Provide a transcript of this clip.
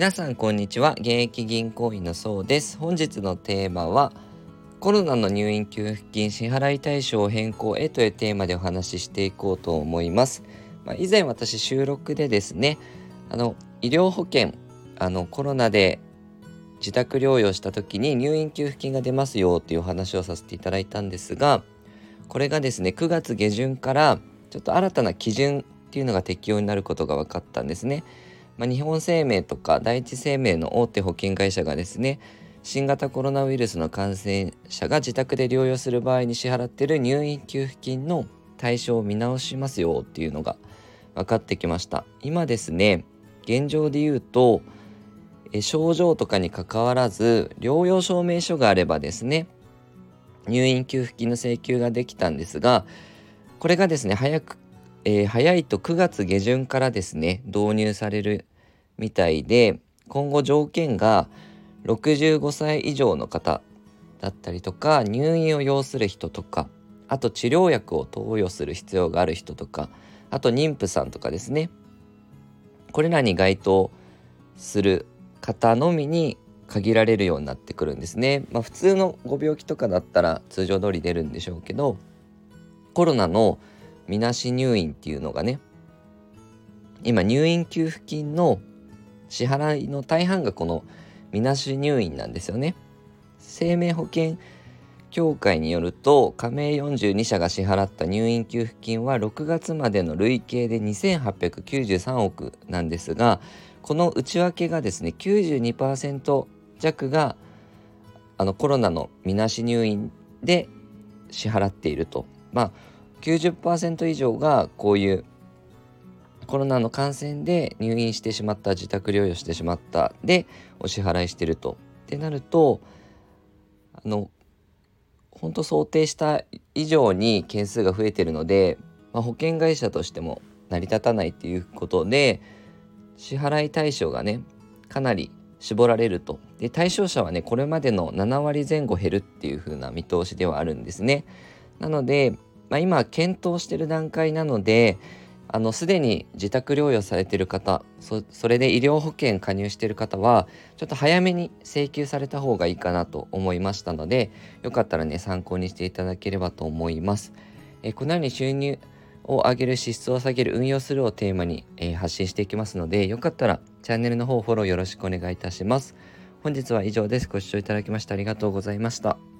皆さんこんにちは。現役銀行員のそうです。本日のテーマはコロナの入院給付金支払い対象変更へというテーマでお話ししていこうと思います、まあ、以前私収録でですねあの医療保険あのコロナで自宅療養した時に入院給付金が出ますよっていうお話をさせていただいたんですがこれがですね9月下旬からちょっと新たな基準っていうのが適用になることが分かったんですね。まあ、日本生命とか第一生命の大手保険会社がですね新型コロナウイルスの感染者が自宅で療養する場合に支払っている入院給付金の対象を見直しますよっていうのが分かってきました。今ですね現状で言うと症状とかにかかわらず療養証明書があればですね入院給付金の請求ができたんですがこれがですね早く、えー、早いと9月下旬からですね導入されるみたいで今後条件が65歳以上の方だったりとか入院を要する人とかあと治療薬を投与する必要がある人とかあと妊婦さんとかですねこれらに該当する方のみに限られるようになってくるんですね。まあ、普通のご病気とかだったら通常通り出るんでしょうけどコロナのみなし入院っていうのがね今入院給付金の支払いの大半がこのみなし入院なんですよね。生命保険協会によると加盟42社が支払った入院給付金は6月までの累計で2893億なんですがこの内訳がですね92%弱があのコロナのみなし入院で支払っているとまあ90%以上がこういうコロナの感染で入院してしまった自宅療養してしまったでお支払いしてると。ってなるとあの本当想定した以上に件数が増えてるので、まあ、保険会社としても成り立たないっていうことで支払い対象がねかなり絞られるとで対象者はねこれまでの7割前後減るっていう風な見通しではあるんですねなので、まあ、今検討してる段階なのであのすでに自宅療養されてる方そそれで医療保険加入してる方はちょっと早めに請求された方がいいかなと思いましたのでよかったらね参考にしていただければと思います。えこのように収入を上げる支出を下げる運用するをテーマに、えー、発信していきますのでよかったらチャンネルの方フォローよろしくお願いいたします。本日は以上です。ご視聴いただきましてありがとうございました。